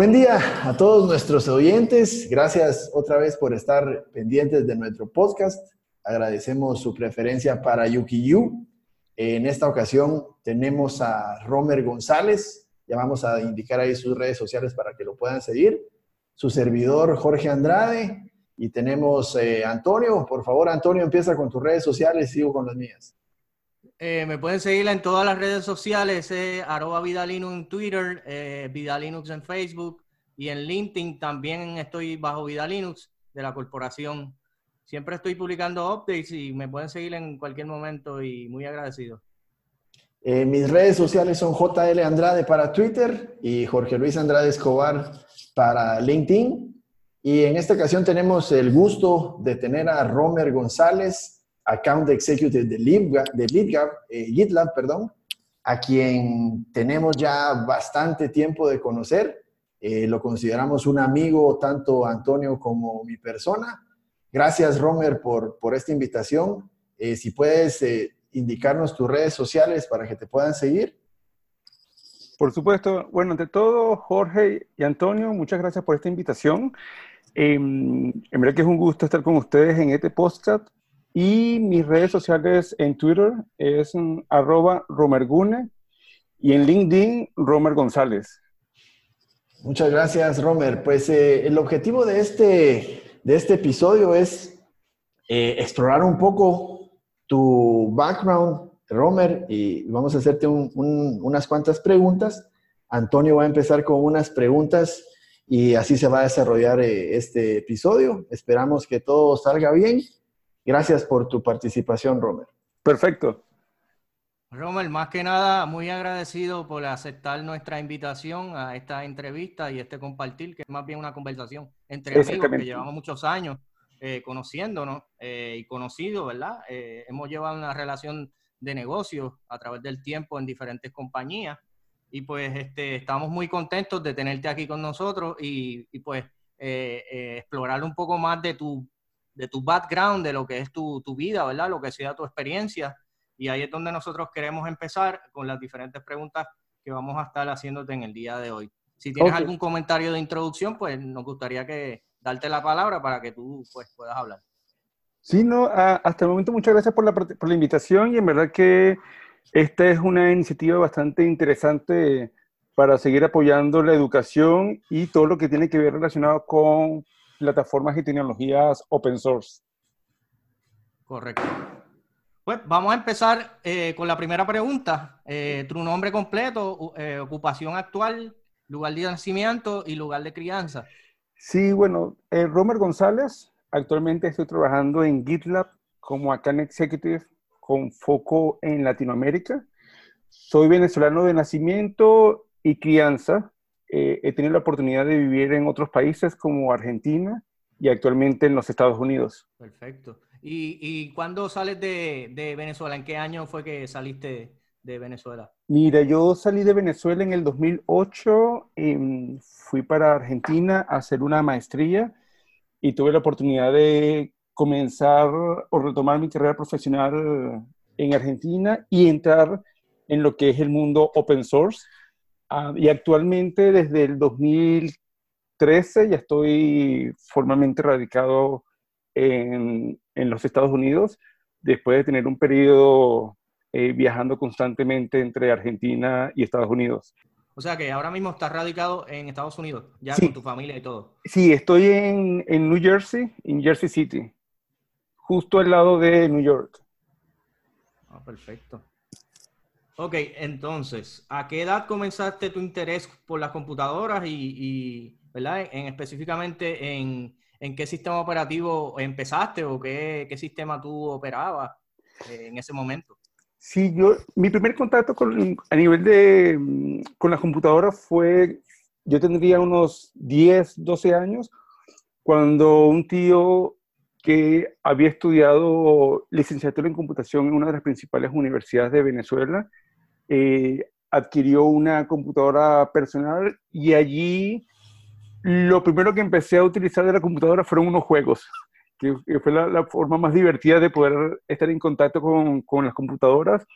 Buen día a todos nuestros oyentes. Gracias otra vez por estar pendientes de nuestro podcast. Agradecemos su preferencia para Yukiyu. En esta ocasión tenemos a Romer González. Ya vamos a indicar ahí sus redes sociales para que lo puedan seguir. Su servidor Jorge Andrade. Y tenemos eh, Antonio. Por favor, Antonio, empieza con tus redes sociales. Sigo con las mías. Eh, me pueden seguir en todas las redes sociales, eh, arroba Vidalinux en Twitter, eh, Vidalinux en Facebook y en LinkedIn también estoy bajo Vidalinux de la corporación. Siempre estoy publicando updates y me pueden seguir en cualquier momento y muy agradecido. Eh, mis redes sociales son JL Andrade para Twitter y Jorge Luis Andrade Escobar para LinkedIn. Y en esta ocasión tenemos el gusto de tener a Romer González, Account Executive de, de eh, GitLab, perdón, a quien tenemos ya bastante tiempo de conocer. Eh, lo consideramos un amigo, tanto Antonio como mi persona. Gracias, Romer, por, por esta invitación. Eh, si puedes indicarnos tus redes sociales para que te puedan seguir. Por supuesto. Bueno, ante todo, Jorge y Antonio, muchas gracias por esta invitación. Em, en verdad que es un gusto estar con ustedes en este podcast y mis redes sociales en Twitter es arroba romergune y en LinkedIn Romer González. Muchas gracias, Romer. Pues eh, el objetivo de este, de este episodio es eh, explorar un poco tu background, Romer, y vamos a hacerte unas cuantas preguntas. Antonio va a empezar con unas preguntas y así se va a desarrollar eh, este episodio. Esperamos que todo salga bien Gracias por tu participación, Romer. Perfecto. Romer, más que nada, muy agradecido por aceptar nuestra invitación a esta entrevista y este compartir, que es más bien una conversación entre amigos que llevamos muchos años eh, conociéndonos eh, y conocidos, ¿verdad? Eh, hemos llevado una relación de negocios a través del tiempo en diferentes compañías y pues este, estamos muy contentos de tenerte aquí con nosotros y, y pues explorar un poco más de tu de tu background, de lo que es tu, tu vida, ¿verdad? Lo que sea tu experiencia. Y ahí es donde nosotros queremos empezar con las diferentes preguntas que vamos a estar haciéndote en el día de hoy. Si tienes algún comentario de introducción, pues nos gustaría que darte la palabra para que tú pues, puedas hablar. Sí, no, hasta el momento muchas gracias por la, por la invitación y en verdad que esta es una iniciativa bastante interesante para seguir apoyando la educación y todo lo que tiene que ver relacionado con plataformas y tecnologías open source. Correcto. Pues vamos a empezar eh, con la primera pregunta. Eh, tu nombre completo, eh, ocupación actual, lugar de nacimiento y lugar de crianza. Sí, bueno, Romer González, actualmente estoy trabajando en GitLab como Account Executive con foco en Latinoamérica. Soy venezolano de nacimiento y crianza. Eh, he tenido la oportunidad de vivir en otros países como Argentina y actualmente en los Estados Unidos. Perfecto. ¿Y, y cuándo sales de, de, Venezuela? ¿En qué año fue que saliste de Venezuela? Mira, yo salí de Venezuela en el 2008, y fui para Argentina a hacer una maestría y tuve la oportunidad de comenzar o retomar mi carrera profesional en Argentina y entrar en lo que es el mundo open source Ah, y actualmente desde el 2013 ya estoy formalmente radicado en, en los Estados Unidos, después de tener un periodo eh, viajando constantemente entre Argentina y Estados Unidos. O sea que ahora mismo estás radicado en Estados Unidos, ya con tu familia y todo. Sí, estoy en, en New Jersey, en Jersey City, justo al lado de New York. Ah, perfecto. Ok, entonces, ¿a qué edad comenzaste tu interés por las computadoras y, ¿verdad? En, específicamente en, qué sistema operativo empezaste o qué, sistema tú operabas eh, en ese momento? Sí, yo, mi primer contacto con, a nivel de, con las computadoras fue, yo tendría unos 10, 12 años, cuando un tío que había estudiado licenciatura en computación en una de las principales universidades de Venezuela, eh, adquirió una computadora personal y allí lo primero que empecé a utilizar de la computadora fueron unos juegos, que, fue la, forma más divertida de poder estar en contacto con, con, las computadoras.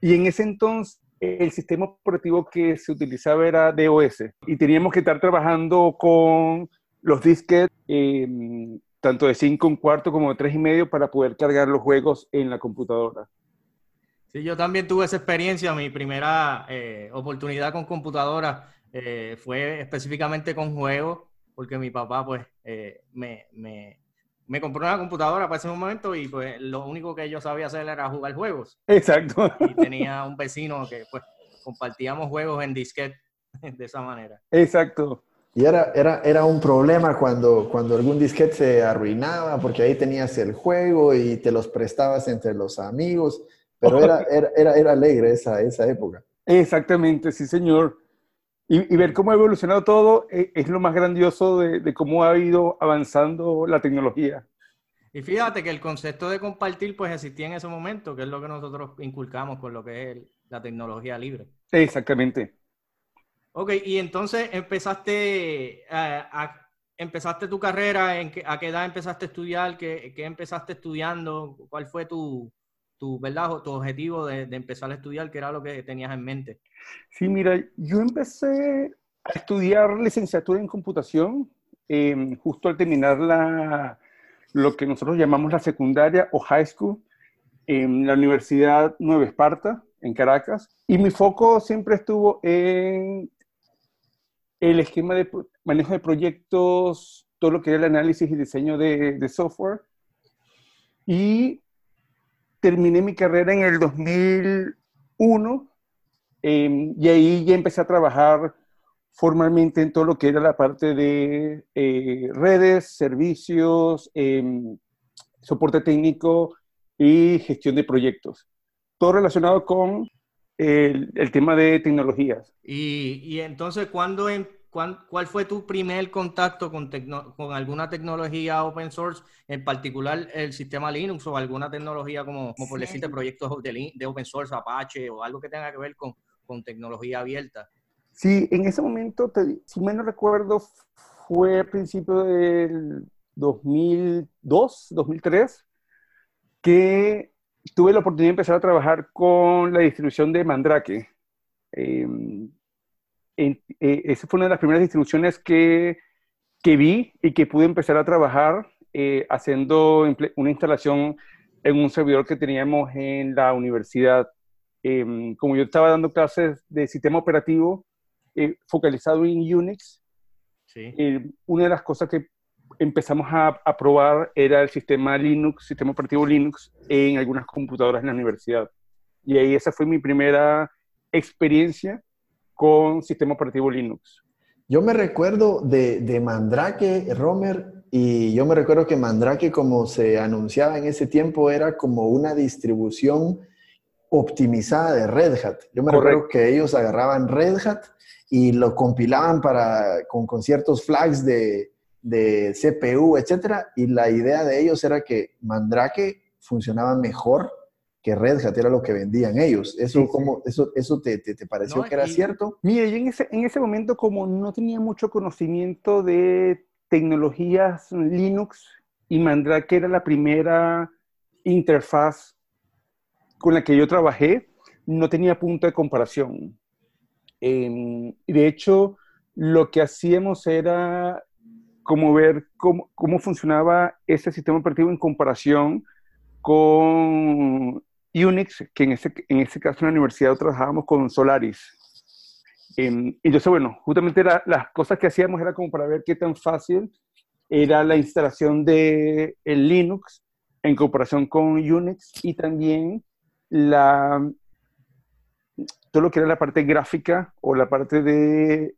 Y en ese entonces el sistema operativo que se utilizaba era DOS y teníamos que estar trabajando con los disquetes, em, tanto de 5 un cuarto como de 3 y medio para poder cargar los juegos en la computadora. Sí, yo también tuve esa experiencia. Mi primera eh, oportunidad con computadora eh, fue específicamente con juegos, porque mi papá pues eh, me, me, me, compró una computadora para ese momento y pues lo único que yo sabía hacer era jugar juegos. Exacto. Y tenía un vecino que pues compartíamos juegos en disquete de esa manera. Exacto. Y era, era, era un problema cuando, cuando algún disquete se arruinaba, porque ahí tenías el juego y te los prestabas entre los amigos, pero era, era, era, alegre esa, esa época. Exactamente, sí, señor. Y, y, ver cómo ha evolucionado todo es, es lo más grandioso de, de, cómo ha ido avanzando la tecnología. Y fíjate que el concepto de compartir pues existía en ese momento, que es lo que nosotros inculcamos con lo que es la tecnología libre. Exactamente. Ok, y entonces empezaste, eh, a, empezaste tu carrera, en ¿a qué edad empezaste a estudiar? ¿Qué, qué empezaste estudiando? ¿Cuál fue tu, tu, ¿verdad? tu objetivo de, de, empezar a estudiar? ¿Qué era lo que tenías en mente? Sí, mira, yo empecé a estudiar licenciatura en computación eh, justo al terminar la, lo que nosotros llamamos la secundaria o high school en la Universidad Nueva Esparta, en Caracas. Y mi foco siempre estuvo en el esquema de manejo de proyectos, todo lo que era el análisis y diseño de, de software. Y terminé mi carrera en el 2001 eh, y ahí ya empecé a trabajar formalmente en todo lo que era la parte de eh, redes, servicios, eh, soporte técnico y gestión de proyectos. Todo relacionado con el, tema de tecnologías. Y, entonces, ¿cuándo, en, cuál, ¿cuál, fue tu primer contacto con, tecno, con, alguna tecnología open source, en particular el sistema Linux o alguna tecnología como, como por decirte, proyectos de, de, open source, Apache o algo que tenga que ver con, con tecnología abierta? Sí, en ese momento, te, si mal no recuerdo, fue a principios del 2002, 2003, que tuve la oportunidad de empezar a trabajar con la distribución de Mandrake. Eh, en, eh, esa fue una de las primeras distribuciones que, que vi y que pude empezar a trabajar eh, haciendo una instalación en un servidor que teníamos en la universidad. Eh, como yo estaba dando clases de sistema operativo eh, focalizado en Unix, sí. una de las cosas que empezamos a, a, probar era el sistema Linux, sistema operativo Linux, en algunas computadoras en la universidad. Y ahí esa fue mi primera experiencia con sistema operativo Linux. Yo me recuerdo de, de, Mandrake, Romer, y yo me recuerdo que Mandrake, como se anunciaba en ese tiempo, era como una distribución optimizada de Red Hat. Yo me Correcto. recuerdo que ellos agarraban Red Hat y lo compilaban para, con, con ciertos flags de, de CPU, etcétera, y la idea de ellos era que Mandrake funcionaba mejor que Red Hat era lo que vendían ellos. ¿Eso, sí, como, eso, eso te, te, te pareció no, que era y, cierto? Mire, yo en ese, en ese momento como no tenía mucho conocimiento de tecnologías Linux y Mandrake era la primera interfaz con la que yo trabajé, no tenía punto de comparación. Eh, de hecho, lo que hacíamos era como ver cómo, cómo funcionaba ese sistema operativo en comparación con Unix, que en ese, en ese caso en la universidad trabajábamos con Solaris. Eh, y yo sé, bueno, justamente la, las cosas que hacíamos era como para ver qué tan fácil era la instalación de el Linux en comparación con Unix y también la, todo lo que era la parte gráfica o la parte de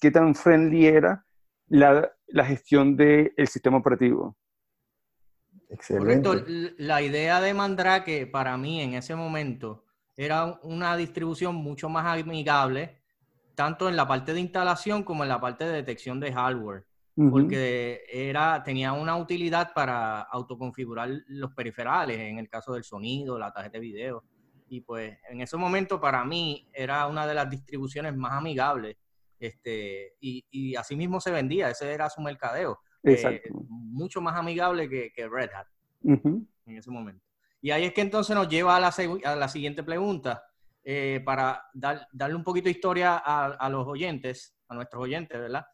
qué tan friendly era la, la gestión del sistema operativo. Excelente. Correcto. La idea de Mandrake para mí en ese momento era una distribución mucho más amigable, tanto en la parte de instalación como en la parte de detección de hardware, uh -huh. porque era, tenía una utilidad para autoconfigurar los periferales, en el caso del sonido, la tarjeta de video. Y pues en ese momento para mí era una de las distribuciones más amigables. Este, y, y así mismo se vendía, ese era su mercadeo eh, mucho más amigable que, que Red Hat uh -huh. en ese momento. Y ahí es que entonces nos lleva a la, a la siguiente pregunta. eh, para dar, darle un poquito de historia a, a, los oyentes, a nuestros oyentes, ¿verdad?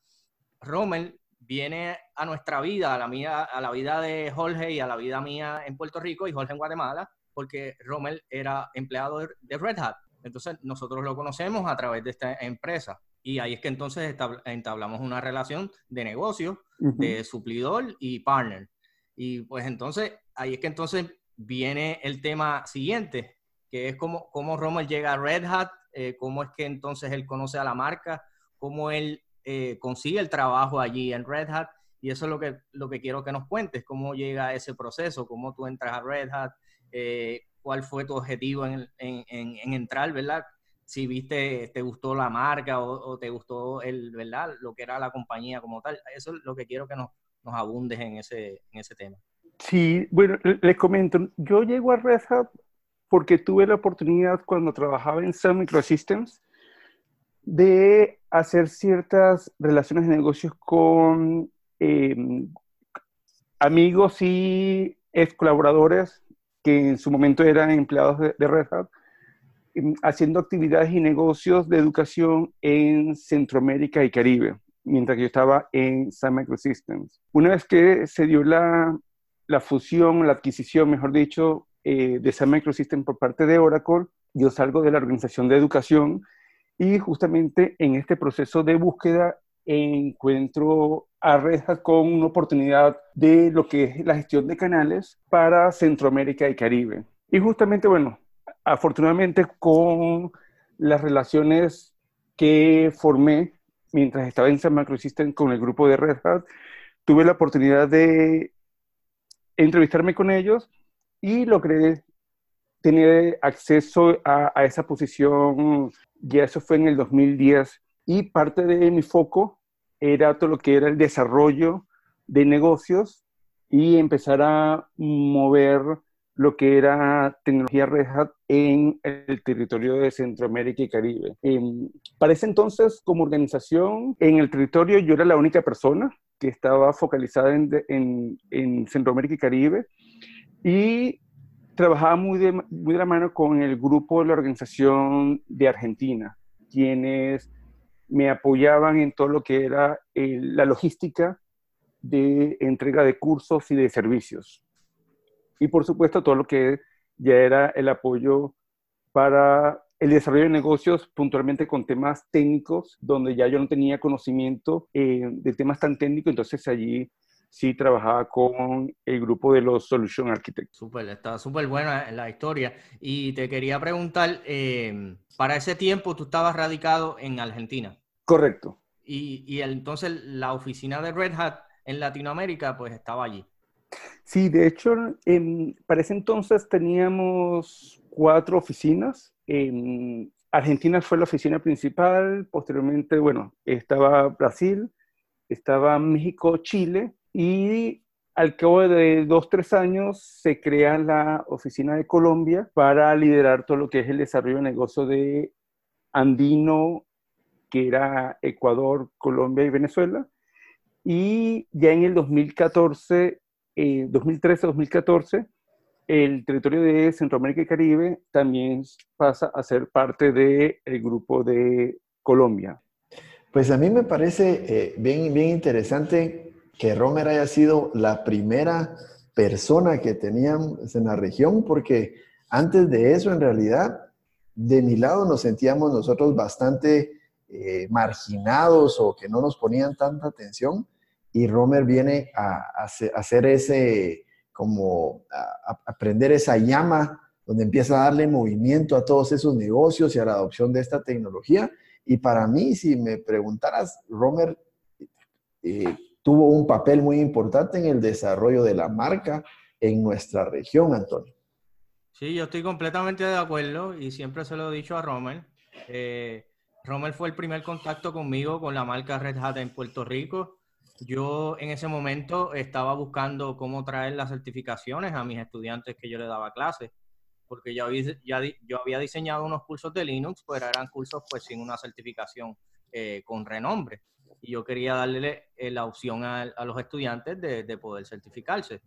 Rommel viene a nuestra vida, a la, mía, a la vida de Jorge y a la vida mía en Puerto Rico y Jorge en Guatemala, porque Rommel era empleado de Red Hat. Entonces nosotros lo conocemos a través de esta empresa. Y ahí es que entonces entablamos una relación de negocio, de suplidor y partner. Y pues entonces, ahí es que entonces viene el tema siguiente, que es cómo, cómo Rommel llega a Red Hat, eh, cómo es que entonces él conoce a la marca, cómo él eh, consigue el trabajo allí en Red Hat. Y eso es lo que, lo que quiero que nos cuentes, cómo llega ese proceso, cómo tú entras a Red Hat, eh, cuál fue tu objetivo en, en, en, entrar, ¿verdad? Si viste, te gustó la marca o, te gustó el, ¿verdad? Lo que era la compañía como tal. Eso es lo que quiero que nos, nos abundes en ese, en ese tema. Sí, bueno, les comento, yo llego a Red Hat porque tuve la oportunidad cuando trabajaba en Sun Microsystems de hacer ciertas relaciones de negocios con em, amigos y ex colaboradores que en su momento eran empleados de, Red Hat, haciendo actividades y negocios de educación en Centroamérica y Caribe, mientras que yo estaba en Sun Microsystems. Una vez que se dio la, fusión, la adquisición, mejor dicho, eh, de Sun Microsystems por parte de Oracle, yo salgo de la organización de educación y justamente en este proceso de búsqueda encuentro a Red con una oportunidad de lo que es la gestión de canales para Centroamérica y Caribe. Y justamente, bueno, afortunadamente con las relaciones que formé mientras estaba en San Microsystem con el grupo de Red Hat, tuve la oportunidad de entrevistarme con ellos y logré tener acceso a, a esa posición. Ya eso fue en el 2010 y parte de mi foco era todo lo que era el desarrollo de negocios y empezar a mover lo que era tecnología Red Hat en el territorio de Centroamérica y Caribe. Em, para ese entonces, como organización, en el territorio yo era la única persona que estaba focalizada en, en, en Centroamérica y Caribe y trabajaba muy de, muy de la mano con el grupo de la organización de Argentina, quienes me apoyaban en todo lo que era la logística de entrega de cursos y de servicios. Y por supuesto todo lo que ya era el apoyo para el desarrollo de negocios puntualmente con temas técnicos, donde ya yo no tenía conocimiento eh, de temas tan técnicos, entonces allí sí trabajaba con el grupo de los Solution Architects. Súper, está súper buena la historia. Y te quería preguntar, eh, para ese tiempo tú estabas radicado en Argentina. Correcto. Y, y entonces la oficina de Red Hat en Latinoamérica pues estaba allí. Sí, de hecho, para ese entonces teníamos cuatro oficinas. En Argentina fue la oficina principal, posteriormente, bueno, estaba Brasil, estaba México, Chile, y al cabo de dos, tres años se crea la oficina de Colombia para liderar todo lo que es el desarrollo de negocio de Andino, que era Ecuador, Colombia y Venezuela. Y ya en el 2014, 2013-2014, eh, el territorio de Centroamérica y Caribe también pasa a ser parte del grupo de Colombia. Pues a mí me parece eh, bien, bien interesante que Romer haya sido la primera persona que teníamos en la región, porque antes de eso, en realidad, de mi lado nos sentíamos nosotros bastante eh, marginados o que no nos ponían tanta atención. Y Romer viene a, hacer ese, como a, aprender esa llama donde empieza a darle movimiento a todos esos negocios y a la adopción de esta tecnología. Y para mí, si me preguntaras, Romer eh, tuvo un papel muy importante en el desarrollo de la marca en nuestra región, Antonio. Sí, yo estoy completamente de acuerdo y siempre se lo he dicho a Rommel. Eh, Rommel fue el primer contacto conmigo con la marca Red Hat en Puerto Rico. Yo en ese momento estaba buscando cómo traer las certificaciones a mis estudiantes que yo le daba clases, porque ya, ya yo había diseñado unos cursos de Linux, pero eran cursos pues sin una certificación eh, con renombre y yo quería darle eh, la opción a, los estudiantes de, poder certificarse.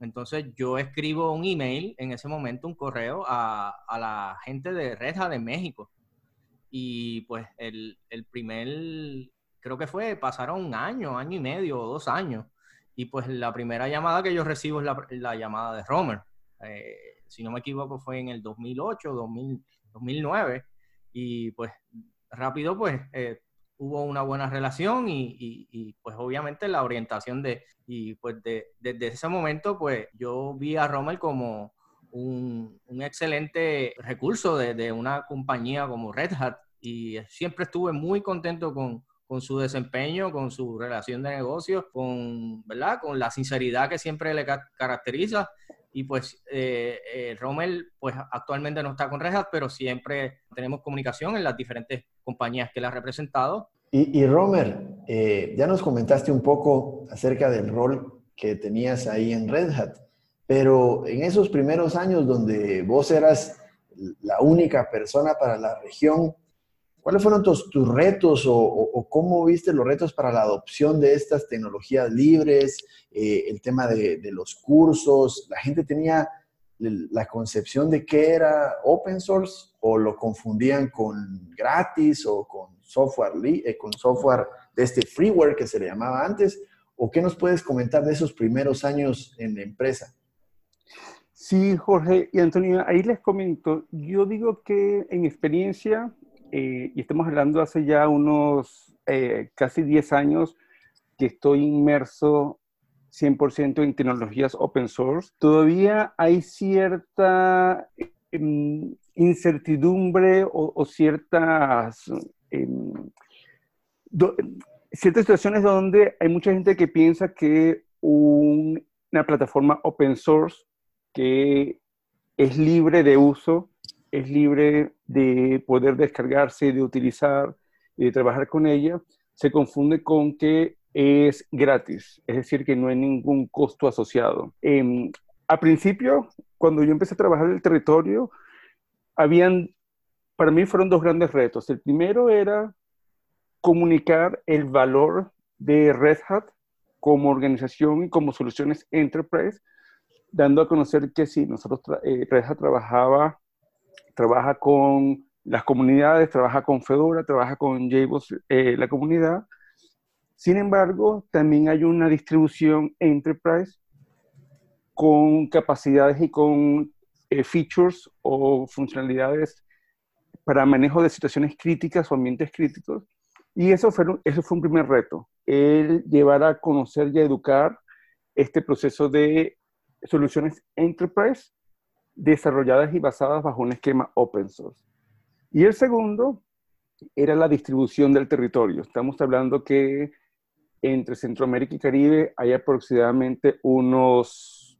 Entonces yo escribo un email en ese momento, un correo a, la gente de Red Hat de México. Y pues el, primer, creo que fue, pasaron un año, año y medio o dos años. Y pues la primera llamada que yo recibo es la, llamada de Romer. Eh, si no me equivoco fue en el 2008, 2009. Y pues rápido pues eh, hubo una buena relación y, pues obviamente la orientación de, y pues desde ese momento pues yo vi a Rommel como un, excelente recurso de, una compañía como Red Hat y siempre estuve muy contento con, su desempeño, con su relación de negocio, con, ¿verdad? con la sinceridad que siempre le caracteriza y pues eh, eh, Rommel pues actualmente no está con Red Hat, pero siempre tenemos comunicación en las diferentes compañías que le ha representado. Y, y Romer, eh, ya nos comentaste un poco acerca del rol que tenías ahí en Red Hat, pero en esos primeros años donde vos eras la única persona para la región, ¿cuáles fueron tus, tus retos o, cómo viste los retos para la adopción de estas tecnologías libres, eh, el tema de, los cursos? ¿La gente tenía la concepción de qué era open source o lo confundían con gratis o con software, eh, con software de este freeware que se le llamaba antes? ¿O qué nos puedes comentar de esos primeros años en la empresa? Sí, Jorge y Antonio, ahí les comento. Yo digo que en experiencia, eh, y estamos hablando hace ya unos eh, casi 10 años que estoy inmerso 100% en tecnologías open source, todavía hay cierta em, incertidumbre o, ciertas, em, ciertas situaciones donde hay mucha gente que piensa que una plataforma open source que es libre de uso, es libre de poder descargarse, de utilizar y de trabajar con ella, se confunde con que es gratis, es decir, que no hay ningún costo asociado. Eh, a principio, cuando yo empecé a trabajar en el territorio, habían, para mí fueron dos grandes retos. El primero era comunicar el valor de Red Hat como organización y como soluciones enterprise, dando a conocer que sí, nosotros, eh, Red Hat trabajaba, trabaja con las comunidades, trabaja con Fedora, trabaja con JBoss, eh, la comunidad, sin embargo, también hay una distribución enterprise con capacidades y con eh, features o funcionalidades para manejo de situaciones críticas o ambientes críticos. Y eso fue, eso fue un primer reto, el llevar a conocer y a educar este proceso de soluciones enterprise desarrolladas y basadas bajo un esquema open source. Y el segundo era la distribución del territorio. Estamos hablando que entre Centroamérica y Caribe hay aproximadamente unos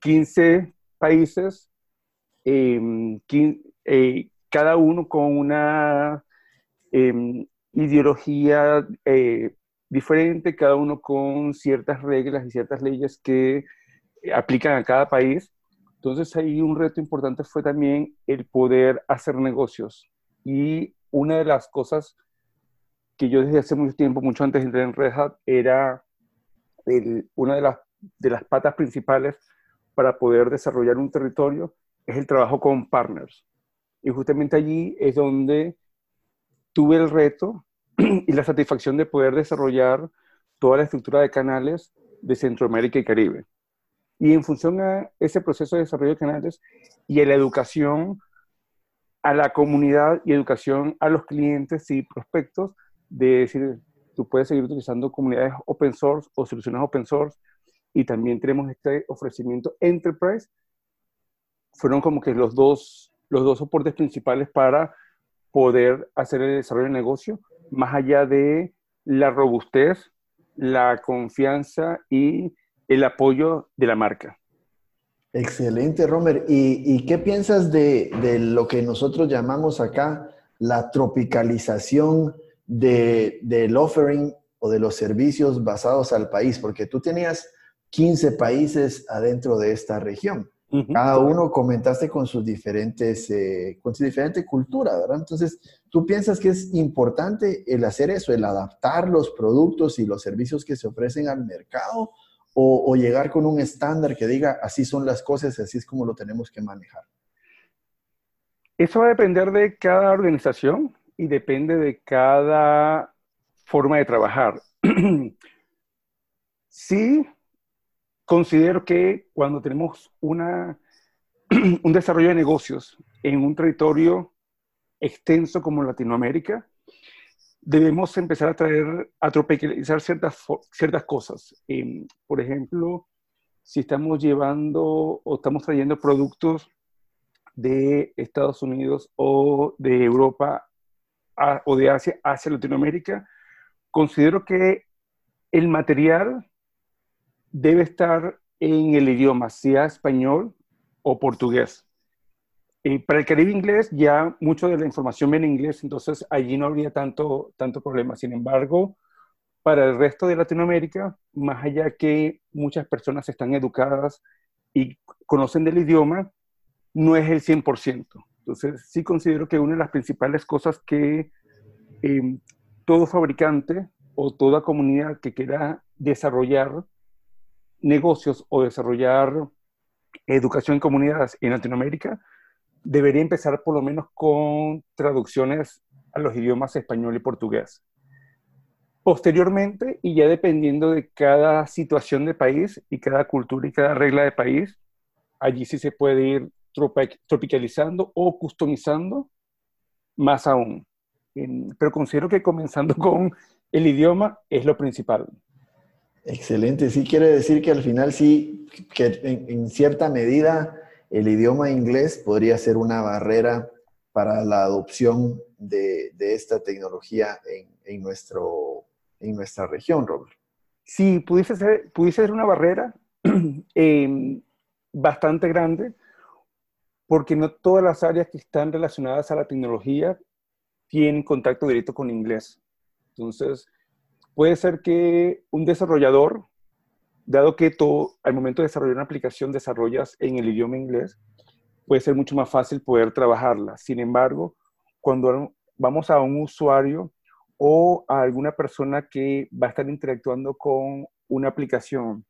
15 países, em, eh, cada uno con una em, ideología eh, diferente, cada uno con ciertas reglas y ciertas leyes que aplican a cada país. Entonces ahí un reto importante fue también el poder hacer negocios. Y una de las cosas que yo desde hace mucho tiempo, mucho antes de entrar en Red Hat, era una de las, de las patas principales para poder desarrollar un territorio, es el trabajo con partners. Y justamente allí es donde tuve el reto y la satisfacción de poder desarrollar toda la estructura de canales de Centroamérica y Caribe. Y en función a ese proceso de desarrollo de canales y a la educación a la comunidad y educación a los clientes y prospectos, de decir, tú puedes seguir utilizando comunidades open source o soluciones open source y también tenemos este ofrecimiento enterprise. Fueron como que los dos, los dos soportes principales para poder hacer el desarrollo de negocio, más allá de la robustez, la confianza y el apoyo de la marca. Excelente, Romer. ¿Y, y qué piensas de, de, lo que nosotros llamamos acá la tropicalización de, del offering o de los servicios basados al país, porque tú tenías 15 países adentro de esta región. Cada uno comentaste con sus diferentes, eh, con su diferente cultura, ¿verdad? Entonces, ¿tú piensas que es importante el hacer eso, el adaptar los productos y los servicios que se ofrecen al mercado? O, llegar con un estándar que diga así son las cosas, así es como lo tenemos que manejar? Eso va a depender de cada organización y depende de cada forma de trabajar. sí, considero que cuando tenemos una, un desarrollo de negocios en un territorio extenso como Latinoamérica, debemos empezar a traer, a tropicalizar ciertas, ciertas cosas. Em, por ejemplo, si estamos llevando o estamos trayendo productos de Estados Unidos o de Europa o de Asia hacia Latinoamérica, considero que el material debe estar en el idioma, sea español o portugués. Y para el Caribe inglés ya mucho de la información viene en inglés, entonces allí no habría tanto, tanto problema. Sin embargo, para el resto de Latinoamérica, más allá que muchas personas están educadas y conocen del idioma, no es el 100%. Entonces, sí considero que una de las principales cosas que eh, todo fabricante o toda comunidad que quiera desarrollar negocios o desarrollar educación en comunidades en Latinoamérica, debería empezar por lo menos con traducciones a los idiomas español y portugués. Posteriormente, y ya dependiendo de cada situación de país y cada cultura y cada regla de país, allí sí se puede ir tropicalizando o customizando más aún. Pero considero que comenzando con el idioma es lo principal. Excelente, sí quiere decir que al final sí, que en, cierta medida el idioma inglés podría ser una barrera para la adopción de, esta tecnología en, nuestra región, Robert. Sí, pudiese ser, una barrera em, bastante grande, porque no todas las áreas que están relacionadas a la tecnología tienen contacto directo con inglés. Entonces, puede ser que un desarrollador, dado que todo, al momento de desarrollar una aplicación desarrollas en el idioma inglés, puede ser mucho más fácil poder trabajarla. Sin embargo, cuando vamos a un usuario o a alguna persona que va a estar interactuando con una aplicación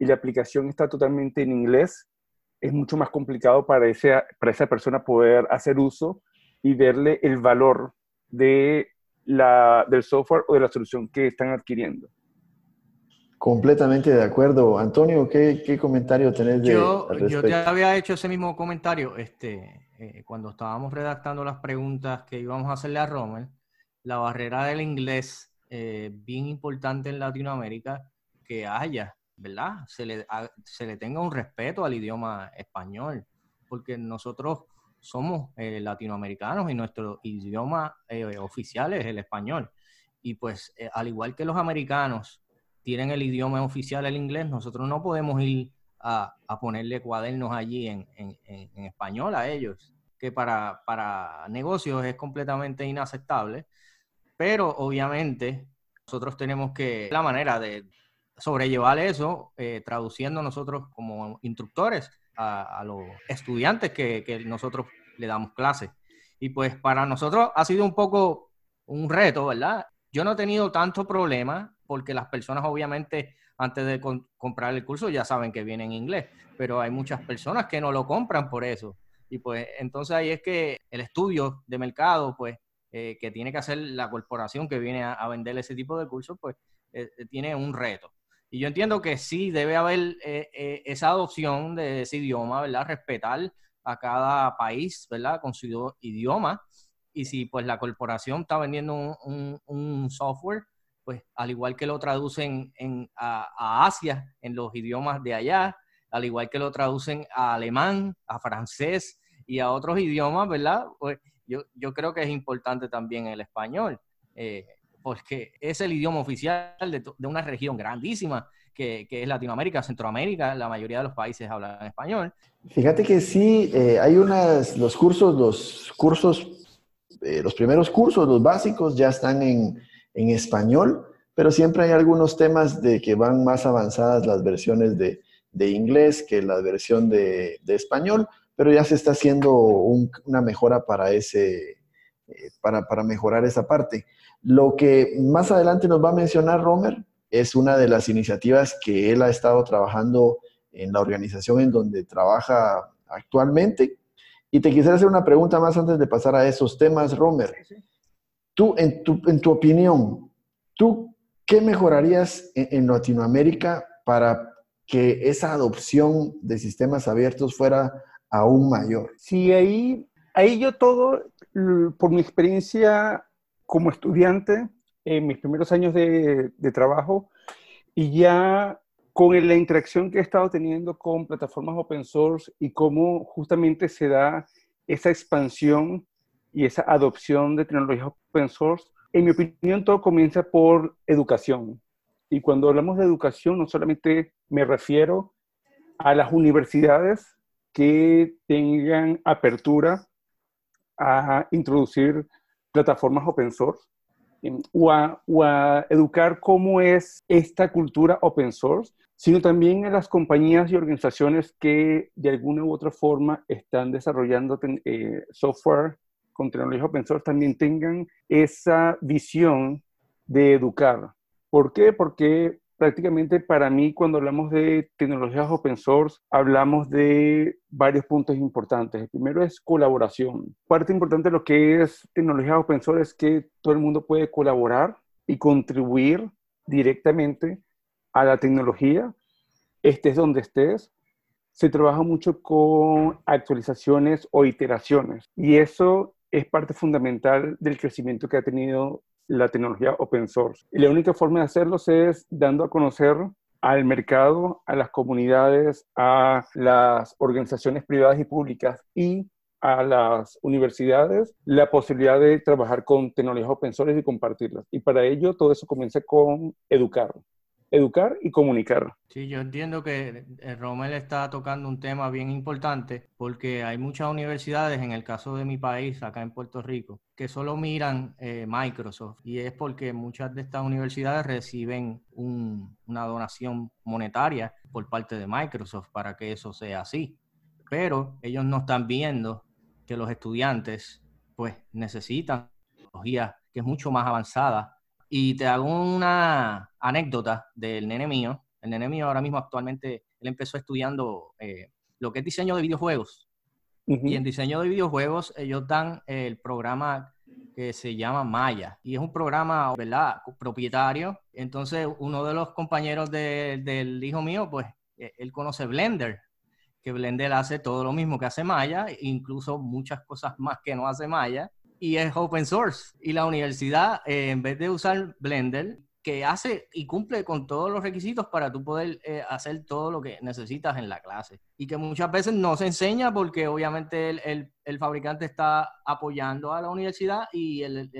y la aplicación está totalmente en inglés, es mucho más complicado para, ese, para esa persona poder hacer uso y verle el valor de la, del software o de la solución que están adquiriendo. Completamente de acuerdo. Antonio, ¿qué, qué comentario tenés de yo, yo te había hecho ese mismo comentario este, eh, cuando estábamos redactando las preguntas que íbamos a hacerle a Rommel. La barrera del inglés, eh, bien importante en Latinoamérica, que haya, ¿verdad? Se le, se le tenga un respeto al idioma español, porque nosotros somos eh, latinoamericanos y nuestro idioma eh, oficial es el español. Y pues, al igual que los americanos tienen el idioma oficial el inglés, nosotros no podemos ir a, ponerle cuadernos allí en, español a ellos, que para, para negocios es completamente inaceptable. Pero obviamente nosotros tenemos que, la manera de sobrellevar eso, traduciendo nosotros como instructores, a, los estudiantes que, nosotros le damos clases. Y pues para nosotros ha sido un poco un reto, ¿verdad? Yo no he tenido tanto problema porque las personas obviamente antes de comprar el curso ya saben que viene en inglés, pero hay muchas personas que no lo compran por eso. Y pues entonces ahí es que el estudio de mercado, pues, eh, que tiene que hacer la corporación que viene a, vender ese tipo de cursos, pues, eh, tiene un reto. Y yo entiendo que sí debe haber eh, eh, esa adopción de ese idioma, ¿verdad? Respetar a cada país, ¿verdad? Con su idioma. Y si pues la corporación está vendiendo un, software, pues al igual que lo traducen en, a, Asia, en los idiomas de allá, al igual que lo traducen a alemán, a francés y a otros idiomas, ¿verdad? Pues yo, yo creo que es importante también el español. Eh, porque es el idioma oficial de, una región grandísima que, es Latinoamérica, Centroamérica, la mayoría de los países hablan español. Fíjate que sí, eh, hay unas, los cursos, los cursos, eh, los primeros cursos, los básicos ya están en, español, pero siempre hay algunos temas de que van más avanzadas las versiones de, inglés que la versión de, español, pero ya se está haciendo una mejora para ese, eh, para, para mejorar esa parte. Lo que más adelante nos va a mencionar Romer es una de las iniciativas que él ha estado trabajando en la organización en donde trabaja actualmente. Y te quisiera hacer una pregunta más antes de pasar a esos temas, Romer. Tú, en tu, en tu opinión, ¿tú qué mejorarías en, Latinoamérica para que esa adopción de sistemas abiertos fuera aún mayor? Sí, ahí, ahí yo todo, por mi experiencia como estudiante, en mis primeros años de, de trabajo, y ya con la interacción que he estado teniendo con plataformas open source y cómo justamente se da esa expansión y esa adopción de tecnologías open source, en mi opinión todo comienza por educación. Y cuando hablamos de educación, no solamente me refiero a las universidades que tengan apertura a introducir plataformas open source, o a, educar cómo es esta cultura open source, sino también a las compañías y organizaciones que de alguna u otra forma están desarrollando eh, software con tecnología open source, también tengan esa visión de educar. ¿Por qué? Porque prácticamente para mí cuando hablamos de tecnologías open source, hablamos de varios puntos importantes. El primero es colaboración. Parte importante de lo que es tecnología open source es que todo el mundo puede colaborar y contribuir directamente a la tecnología, estés donde estés. Se trabaja mucho con actualizaciones o iteraciones y eso es parte fundamental del crecimiento que ha tenido la tecnología open source. Y la única forma de hacerlos es dando a conocer al mercado, a las comunidades, a las organizaciones privadas y públicas y a las universidades la posibilidad de trabajar con tecnologías open source y compartirlas. Y para ello todo eso comienza con educar educar y comunicar. Sí, yo entiendo que eh, Romel está tocando un tema bien importante porque hay muchas universidades, en el caso de mi país, acá en Puerto Rico, que solo miran eh, Microsoft y es porque muchas de estas universidades reciben una donación monetaria por parte de Microsoft para que eso sea así. Pero ellos no están viendo que los estudiantes pues necesitan tecnología que es mucho más avanzada y te hago una anécdota del nene mío. El nene mío ahora mismo actualmente, él empezó estudiando eh, lo que es diseño de videojuegos. Y en diseño de videojuegos ellos dan el programa que se llama Maya. Y es un programa, ¿verdad?, propietario. Entonces, uno de los compañeros del hijo mío, pues, e, él conoce Blender, que Blender hace todo lo mismo que hace Maya, incluso muchas cosas más que no hace Maya y es open source. Y la universidad, eh, en vez de usar Blender, que hace y cumple con todos los requisitos para tú poder eh, hacer todo lo que necesitas en la clase. Y que muchas veces no se enseña porque obviamente el, el, fabricante está apoyando a la universidad y el,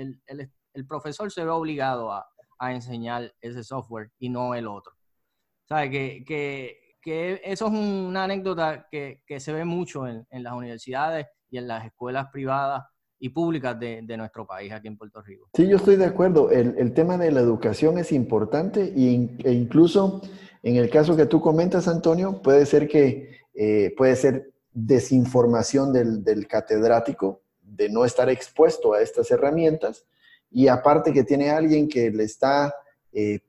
el profesor se ve obligado a, a, enseñar ese software y no el otro. ¿Sabes? Que, que, que eso es una anécdota que, que se ve mucho en, en las universidades y en las escuelas privadas y públicas de, de, nuestro país aquí en Puerto Rico. Sí, yo estoy de acuerdo. El, el tema de la educación es importante y, e incluso en el caso que tú comentas, Antonio, puede ser que eh, puede ser desinformación del, del, catedrático de no estar expuesto a estas herramientas y aparte que tiene alguien que le está eh,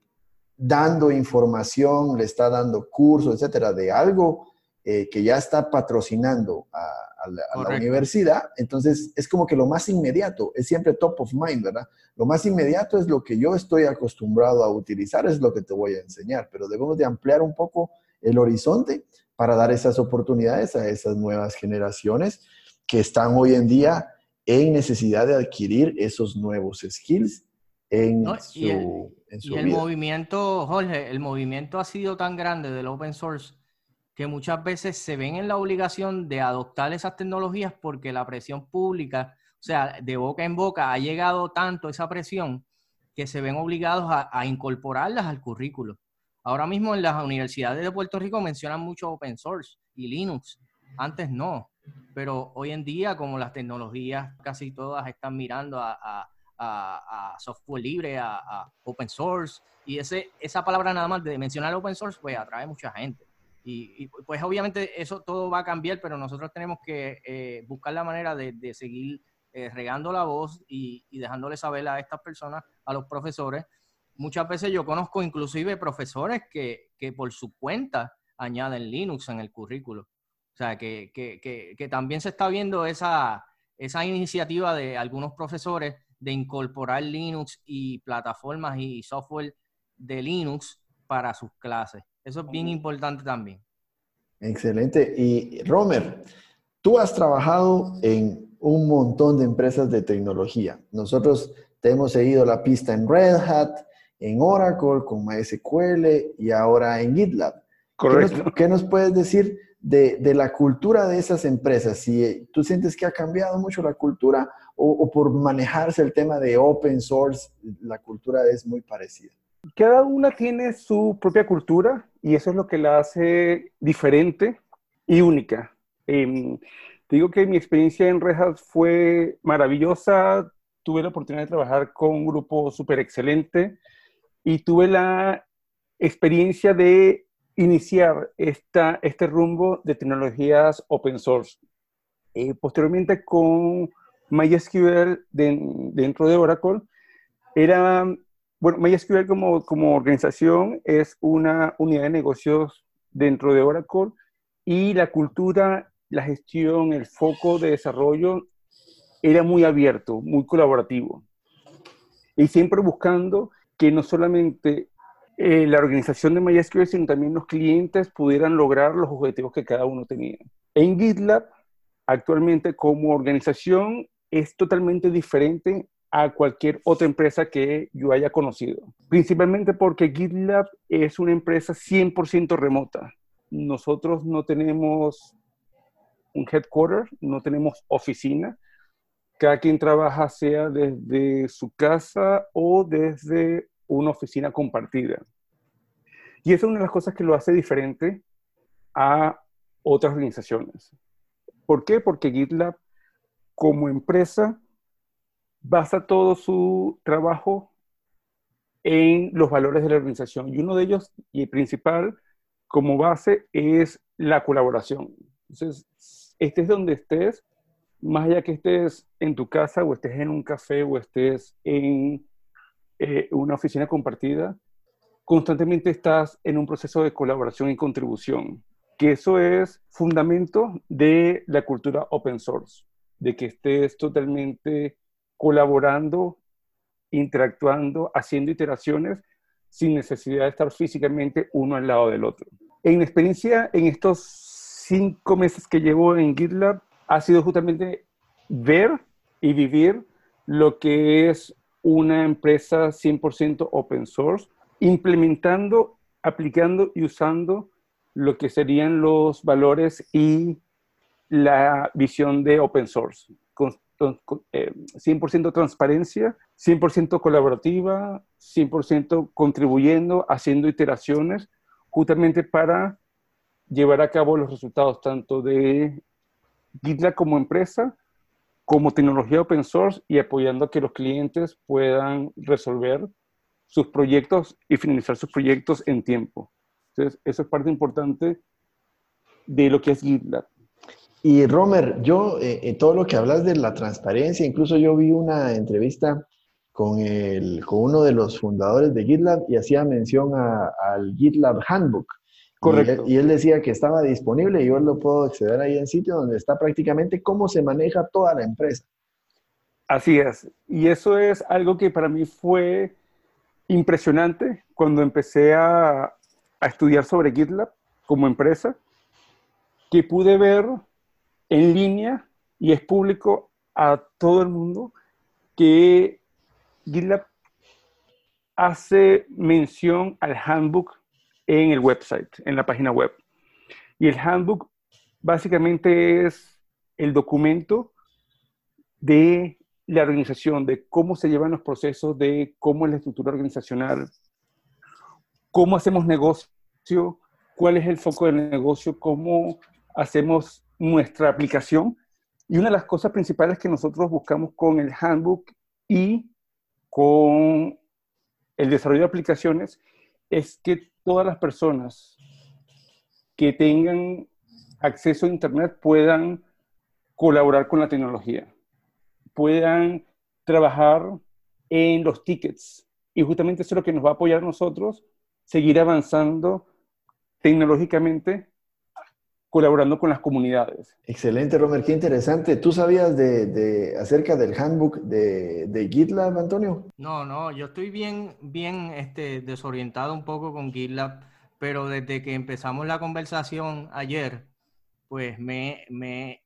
dando información, le está dando cursos, etcétera, de algo eh, que ya está patrocinando a, a la, universidad, entonces es como que lo más inmediato, es siempre top of mind, ¿verdad? Lo más inmediato es lo que yo estoy acostumbrado a utilizar, es lo que te voy a enseñar, pero debemos de ampliar un poco el horizonte para dar esas oportunidades a esas nuevas generaciones que están hoy en día en necesidad de adquirir esos nuevos skills en su, y el, el movimiento, Jorge, el movimiento ha sido tan grande del open source que muchas veces se ven en la obligación de adoptar esas tecnologías porque la presión pública, o sea, de boca en boca, ha llegado tanto esa presión que se ven obligados a, incorporarlas al currículo. Ahora mismo en las universidades de Puerto Rico mencionan mucho open source y Linux. Antes no, pero hoy en día como las tecnologías casi todas están mirando a, software libre, a, open source, y ese, esa palabra nada más de mencionar open source, pues atrae mucha gente. Y, pues obviamente eso todo va a cambiar, pero nosotros tenemos que eh, buscar la manera de, seguir eh, regando la voz y, dejándole saber a estas personas, a los profesores, muchas veces yo conozco inclusive profesores que, que por su cuenta añaden Linux en el currículo. O sea, que, que, que también se está viendo esa, esa iniciativa de algunos profesores de incorporar Linux y plataformas y software de Linux para sus clases. Eso es bien importante también. Excelente. Y Romer, tú has trabajado en un montón de empresas de tecnología. Nosotros te hemos seguido la pista en Red Hat, en Oracle, con MySQL y ahora en GitLab. Correcto. ¿Qué nos, puedes decir de, de, la cultura de esas empresas? Si tú sientes que ha cambiado mucho la cultura o, por manejarse el tema de open source, la cultura es muy parecida. Cada una tiene su propia cultura y eso es lo que la hace diferente y única. Eh, digo que mi experiencia en Red Hat fue maravillosa. Tuve la oportunidad de trabajar con un grupo súper excelente y tuve la experiencia de iniciar esta, este rumbo de tecnologías open source. Eh, posteriormente con MySQL dentro de Oracle, era, bueno, MySQL como, como organización es una unidad de negocios dentro de Oracle y la cultura, la gestión, el foco de desarrollo era muy abierto, muy colaborativo. Y siempre buscando que no solamente eh, la organización de MySQL, sino también los clientes pudieran lograr los objetivos que cada uno tenía. En GitLab, actualmente como organización, es totalmente diferente a cualquier otra empresa que yo haya conocido. Principalmente porque GitLab es una empresa 100% remota. Nosotros no tenemos un headquarter, no tenemos oficina. Cada quien trabaja sea desde su casa o desde una oficina compartida. Y esa es una de las cosas que lo hace diferente a otras organizaciones. ¿Por qué? Porque GitLab como empresa basa todo su trabajo en los valores de la organización. Y uno de ellos, y el principal, como base, es la colaboración. Entonces, estés donde estés, más allá que estés en tu casa o estés en un café o estés en eh, una oficina compartida, constantemente estás en un proceso de colaboración y contribución, que eso es fundamento de la cultura open source de que estés totalmente colaborando, interactuando, haciendo iteraciones sin necesidad de estar físicamente uno al lado del otro. En mi experiencia, en estos cinco meses que llevo en GitLab, ha sido justamente ver y vivir lo que es una empresa 100% open source, implementando, aplicando y usando lo que serían los valores y la visión de open source, 100% eh, transparencia, 100% colaborativa, 100% contribuyendo, haciendo iteraciones, justamente para llevar a cabo los resultados tanto de GitLab como empresa, como tecnología open source y apoyando a que los clientes puedan resolver sus proyectos y finalizar sus proyectos en tiempo. Entonces, eso es parte importante de lo que es GitLab. Y Romer, yo, eh, eh, todo lo que hablas de la transparencia, incluso yo vi una entrevista con, el, con uno de los fundadores de GitLab y hacía mención al GitLab Handbook. Correcto. Y él, decía que estaba disponible y yo lo puedo acceder ahí en sitio donde está prácticamente cómo se maneja toda la empresa. Así es. Y eso es algo que para mí fue impresionante cuando empecé a, a estudiar sobre GitLab como empresa, que pude ver en línea y es público a todo el mundo que GitLab hace mención al handbook en el website, en la página web. Y el handbook básicamente es el documento de la organización, de cómo se llevan los procesos, de cómo es la estructura organizacional, cómo hacemos negocio, cuál es el foco del negocio, cómo hacemos nuestra aplicación. Y una de las cosas principales que nosotros buscamos con el handbook y con el desarrollo de aplicaciones es que todas las personas que tengan acceso a Internet puedan colaborar con la tecnología, puedan trabajar en los tickets y justamente eso es lo que nos va a apoyar a nosotros, seguir avanzando tecnológicamente colaborando con las comunidades. Excelente, Romer, qué interesante. ¿Tú sabías de, acerca del handbook de, GitLab, Antonio? No, no, yo estoy bien, bien este, desorientado un poco con GitLab, pero desde que empezamos la conversación ayer, pues me,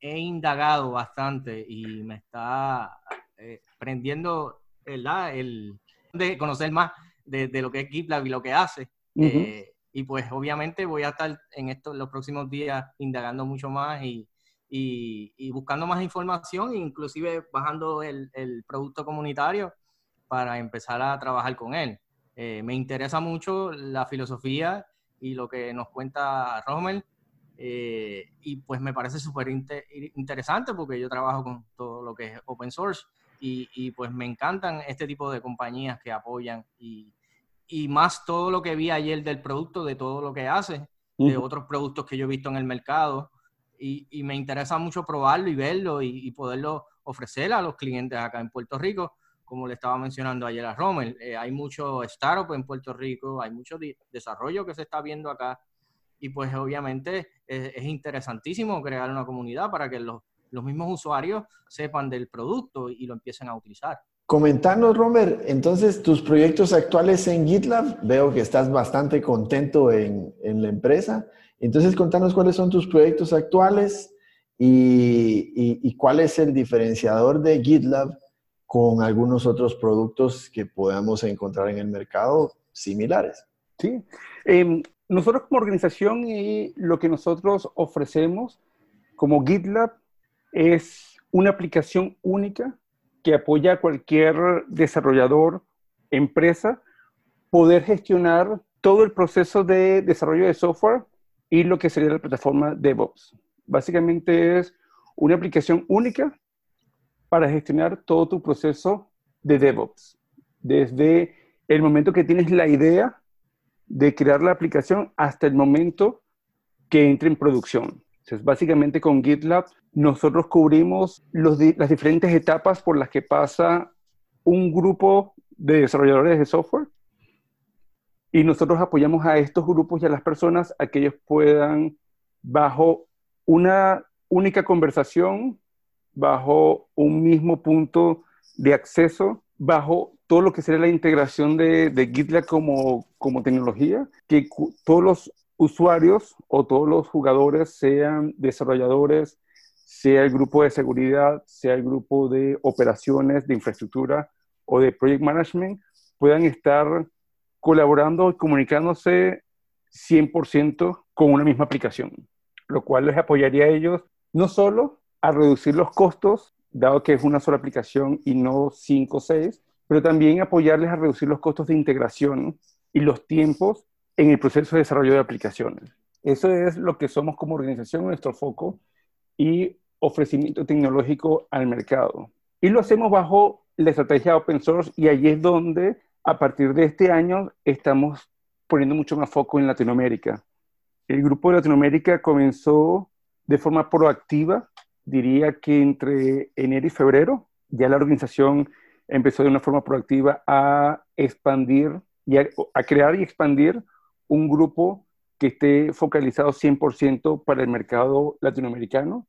he indagado bastante y me está eh, prendiendo ¿verdad? el de conocer más de, lo que es GitLab y lo que hace. Y pues obviamente voy a estar en estos los próximos días indagando mucho más y, y, buscando más información, inclusive bajando el, el, producto comunitario para empezar a trabajar con él. Eh, me interesa mucho la filosofía y lo que nos cuenta Rommel. Eh, y pues me parece súper interesante porque yo trabajo con todo lo que es open source y, y, pues me encantan este tipo de compañías que apoyan y, y más todo lo que vi ayer del producto, de todo lo que hace, de otros productos que yo he visto en el mercado. Y, y me interesa mucho probarlo y verlo y, poderlo ofrecer a los clientes acá en Puerto Rico, como le estaba mencionando ayer a Rommel. Eh, hay mucho startup en Puerto Rico, hay mucho desarrollo que se está viendo acá. Y pues obviamente es, es interesantísimo crear una comunidad para que los, los mismos usuarios sepan del producto y lo empiecen a utilizar. Comentanos, Romer, entonces tus proyectos actuales en GitLab, veo que estás bastante contento en, la empresa. Entonces, contanos cuáles son tus proyectos actuales y, cuál es el diferenciador de GitLab con algunos otros productos que podamos encontrar en el mercado similares. Sí, em, nosotros como organización y lo que nosotros ofrecemos como GitLab es una aplicación única que apoya a cualquier desarrollador, empresa, poder gestionar todo el proceso de desarrollo de software y lo que sería la plataforma DevOps. Básicamente es una aplicación única para gestionar todo tu proceso de DevOps. Desde el momento que tienes la idea de crear la aplicación hasta el momento que entre en producción. Entonces, básicamente con GitLab nosotros cubrimos las diferentes etapas por las que pasa un grupo de desarrolladores de software y nosotros apoyamos a estos grupos y a las personas a que ellos puedan, bajo una única conversación, bajo un mismo punto de acceso, bajo todo lo que sería la integración de, GitLab como, como tecnología, que todos los usuarios o todos los jugadores sean desarrolladores, sea el grupo de seguridad, sea el grupo de operaciones, de infraestructura o de project management, puedan estar colaborando y comunicándose 100% con una misma aplicación, lo cual les apoyaría a ellos no solo a reducir los costos, dado que es una sola aplicación y no 5 o 6, pero también apoyarles a reducir los costos de integración y los tiempos en el proceso de desarrollo de aplicaciones. Eso es lo que somos como organización, nuestro foco y ofrecimiento tecnológico al mercado. Y lo hacemos bajo la estrategia open source y allí es donde a partir de este año estamos poniendo mucho más foco en Latinoamérica. El grupo de Latinoamérica comenzó de forma proactiva, diría que entre enero y febrero, ya la organización empezó de una forma proactiva a expandir y a, a crear y expandir un grupo que esté focalizado 100% para el mercado latinoamericano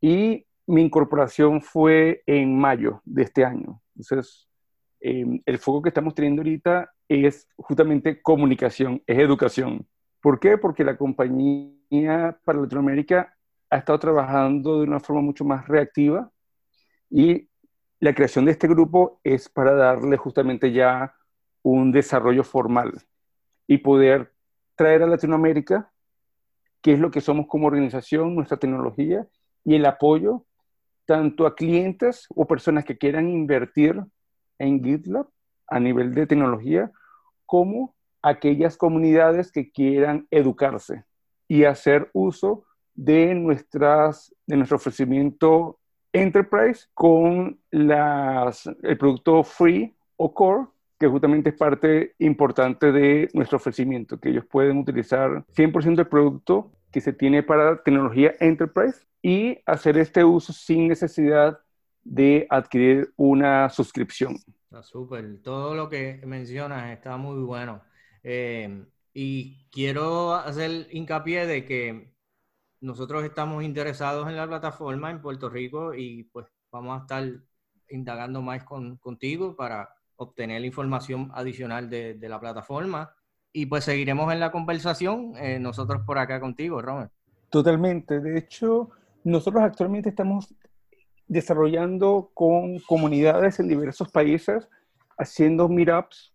y mi incorporación fue en mayo de este año. Entonces, em, el foco que estamos teniendo ahorita es justamente comunicación, es educación. ¿Por qué? Porque la compañía para Latinoamérica ha estado trabajando de una forma mucho más reactiva y la creación de este grupo es para darle justamente ya un desarrollo formal y poder traer a Latinoamérica qué es lo que somos como organización, nuestra tecnología y el apoyo tanto a clientes o personas que quieran invertir en GitLab a nivel de tecnología, como aquellas comunidades que quieran educarse y hacer uso de, nuestras, de nuestro ofrecimiento Enterprise con las, el producto Free o Core, que justamente es parte importante de nuestro ofrecimiento, que ellos pueden utilizar 100% del producto que se tiene para tecnología Enterprise y hacer este uso sin necesidad de adquirir una suscripción. Está súper. Todo lo que mencionas está muy bueno. Eh, y quiero hacer hincapié de que nosotros estamos interesados en la plataforma en Puerto Rico y pues vamos a estar indagando más con, contigo para obtener información adicional de, la plataforma. Y pues seguiremos en la conversación eh, nosotros por acá contigo, Robert. Totalmente. De hecho, nosotros actualmente estamos desarrollando con comunidades en diversos países, haciendo meetups,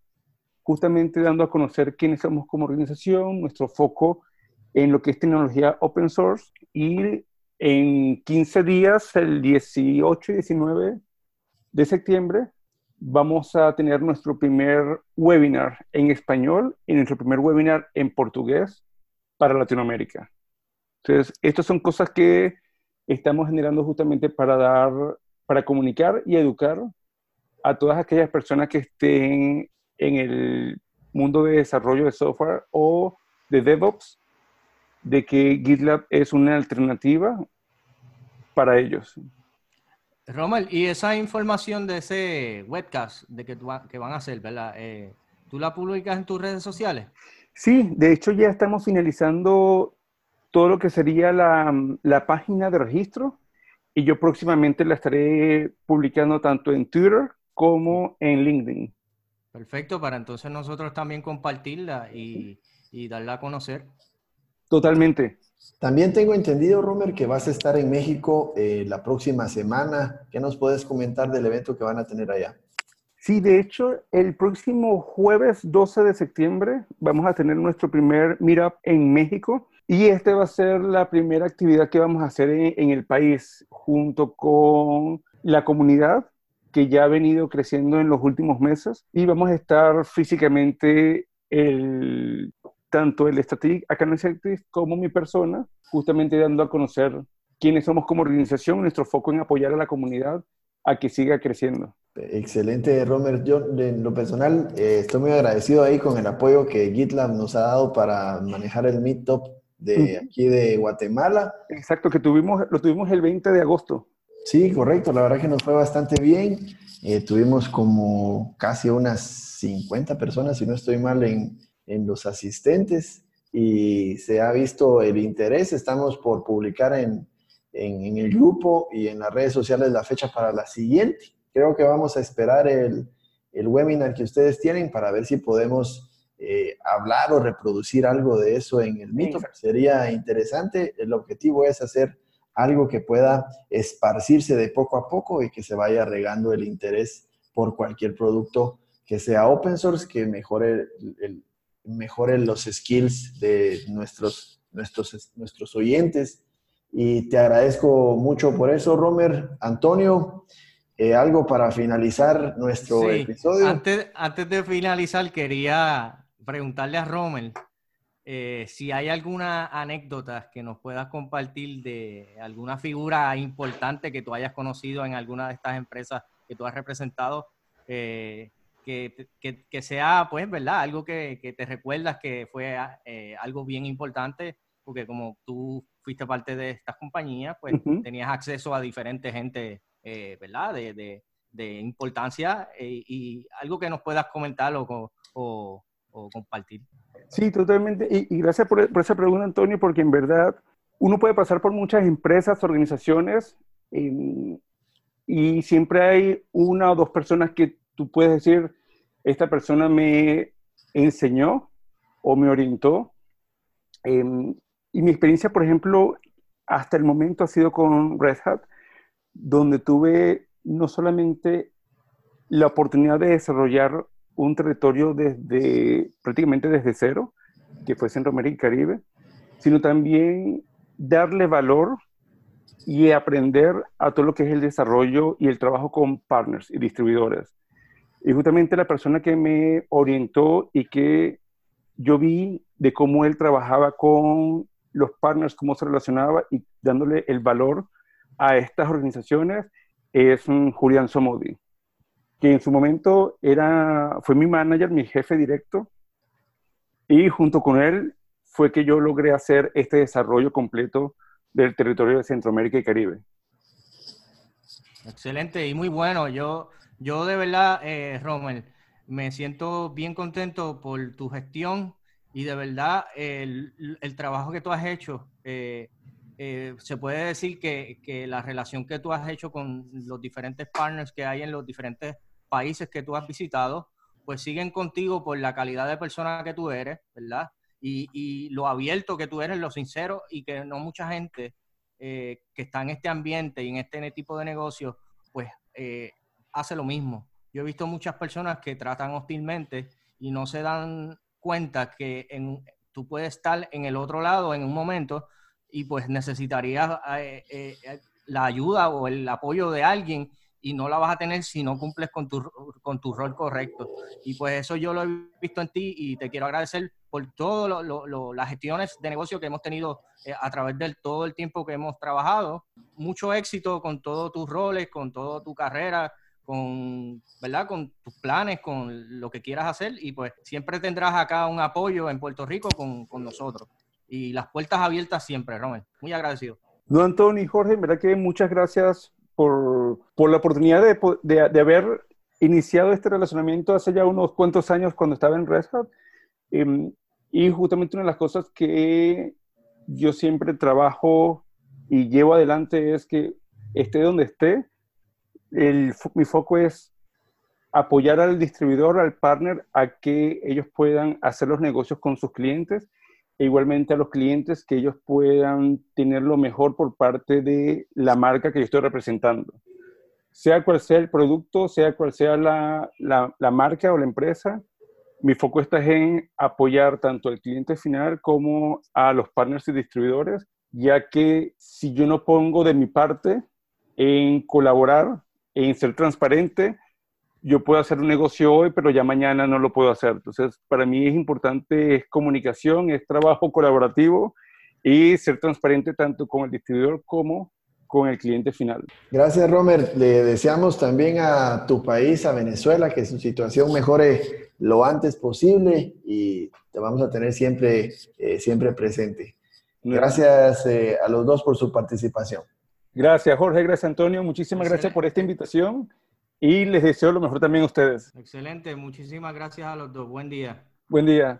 justamente dando a conocer quiénes somos como organización, nuestro foco en lo que es tecnología open source y en 15 días, el 18 y 19 de septiembre, vamos a tener nuestro primer webinar en español y nuestro primer webinar en portugués para Latinoamérica. Entonces, estas son cosas que estamos generando justamente para dar, para comunicar y educar a todas aquellas personas que estén en el mundo de desarrollo de software o de DevOps, de que GitLab es una alternativa para ellos. Romel, y esa información de ese webcast de que, que van a hacer, ¿verdad? Eh, ¿Tú la publicas en tus redes sociales? Sí, de hecho ya estamos finalizando todo lo que sería la, la, página de registro y yo próximamente la estaré publicando tanto en Twitter como en LinkedIn. Perfecto, para entonces nosotros también compartirla y, y darla a conocer. Totalmente. También tengo entendido, Romer, que vas a estar en México eh, la próxima semana. ¿Qué nos puedes comentar del evento que van a tener allá? Sí, de hecho, el próximo jueves 12 de septiembre vamos a tener nuestro primer meetup en México y este va a ser la primera actividad que vamos a hacer en, el país junto con la comunidad que ya ha venido creciendo en los últimos meses y vamos a estar físicamente el, tanto el Strategic Account Executive como mi persona, justamente dando a conocer quiénes somos como organización, nuestro foco en apoyar a la comunidad a que siga creciendo. Excelente, Romer. Yo, en lo personal, eh, estoy muy agradecido ahí con el apoyo que GitLab nos ha dado para manejar el Meetup de aquí de Guatemala. Exacto, que tuvimos, lo tuvimos el 20 de agosto. Sí, correcto. La verdad que nos fue bastante bien. Eh, tuvimos como casi unas 50 personas, si no estoy mal, en, en los asistentes y se ha visto el interés. Estamos por publicar en, en, el grupo y en las redes sociales la fecha para la siguiente. Creo que vamos a esperar el, el webinar que ustedes tienen para ver si podemos eh, hablar o reproducir algo de eso en el mito. Sería interesante. El objetivo es hacer algo que pueda esparcirse de poco a poco y que se vaya regando el interés por cualquier producto que sea open source, que mejore, el, mejore los skills de nuestros, nuestros, nuestros oyentes y te agradezco mucho por eso, Romer. Antonio, eh, algo para finalizar nuestro episodio. Antes, antes de finalizar, quería preguntarle a Romer eh, si hay alguna anécdota que nos puedas compartir de alguna figura importante que tú hayas conocido en alguna de estas empresas que tú has representado, eh, que, que, sea, pues, ¿verdad? Algo que, que te recuerdas que fue algo bien importante, porque como tú fuiste parte de estas compañías, pues tenías acceso a diferentes gente, eh, ¿verdad? De, de, importancia eh, y algo que nos puedas comentar o, o, compartir. Sí, totalmente. Y, gracias por, esa pregunta, Antonio, porque en verdad uno puede pasar por muchas empresas, organizaciones, em, y siempre hay una o dos personas que tú puedes decir, esta persona me enseñó o me orientó. Em, y mi experiencia, por ejemplo, hasta el momento ha sido con Red Hat, donde tuve no solamente la oportunidad de desarrollar un territorio desde prácticamente desde cero, que fue Centroamérica y Caribe, sino también darle valor y aprender a todo lo que es el desarrollo y el trabajo con partners y distribuidores. Y justamente la persona que me orientó y que yo vi de cómo él trabajaba con los partners, cómo se relacionaba y dándole el valor a estas organizaciones es Julián Somodi, que en su momento era, fue mi manager, mi jefe directo, y junto con él fue que yo logré hacer este desarrollo completo del territorio de Centroamérica y Caribe. Excelente y muy bueno. Yo Yo de verdad, eh, Rommel, me siento bien contento por tu gestión y de verdad el, trabajo que tú has hecho. Eh, eh, se puede decir que, que, la relación que tú has hecho con los diferentes partners que hay en los diferentes países que tú has visitado, pues siguen contigo por la calidad de persona que tú eres, ¿verdad? Y, y lo abierto que tú eres, lo sincero y que no mucha gente eh, que está en este ambiente y en este tipo de negocio, pues eh, hace lo mismo. Yo he visto muchas personas que tratan hostilmente y no se dan cuenta que en, tú puedes estar en el otro lado en un momento y pues necesitarías eh, la ayuda o el apoyo de alguien y no la vas a tener si no cumples con tu, con tu rol correcto. Y pues eso yo lo he visto en ti y te quiero agradecer por todas las gestiones de negocio que hemos tenido eh, a través de todo el tiempo que hemos trabajado. Mucho éxito con todos tus roles, con toda tu carrera, con, ¿verdad? con tus planes, con lo que quieras hacer y pues siempre tendrás acá un apoyo en Puerto Rico con, con nosotros. Y las puertas abiertas siempre, Romel. Muy agradecido. No, Antonio y Jorge, en verdad que muchas gracias por, por la oportunidad de, de, de, haber iniciado este relacionamiento hace ya unos cuantos años cuando estaba en Red Hat. Em, y justamente una de las cosas que yo siempre trabajo y llevo adelante es que esté donde esté, el, mi foco es apoyar al distribuidor, al partner, a que ellos puedan hacer los negocios con sus clientes e igualmente a los clientes que ellos puedan tener lo mejor por parte de la marca que yo estoy representando. Sea cual sea el producto, sea cual sea la, la, la marca o la empresa, mi foco está en apoyar tanto al cliente final como a los partners y distribuidores, ya que si yo no pongo de mi parte en colaborar, en ser transparente, yo puedo hacer un negocio hoy, pero ya mañana no lo puedo hacer. Entonces, para mí es importante, es comunicación, es trabajo colaborativo y ser transparente tanto con el distribuidor como con el cliente final. Gracias, Romer. Le deseamos también a tu país, a Venezuela, que su situación mejore lo antes posible y te vamos a tener siempre, eh, siempre presente. Gracias eh, a los dos por su participación. Gracias, Jorge. Gracias, Antonio. Muchísimas gracias por esta invitación y les deseo lo mejor también a ustedes. Excelente. Muchísimas gracias a los dos. Buen día. Buen día.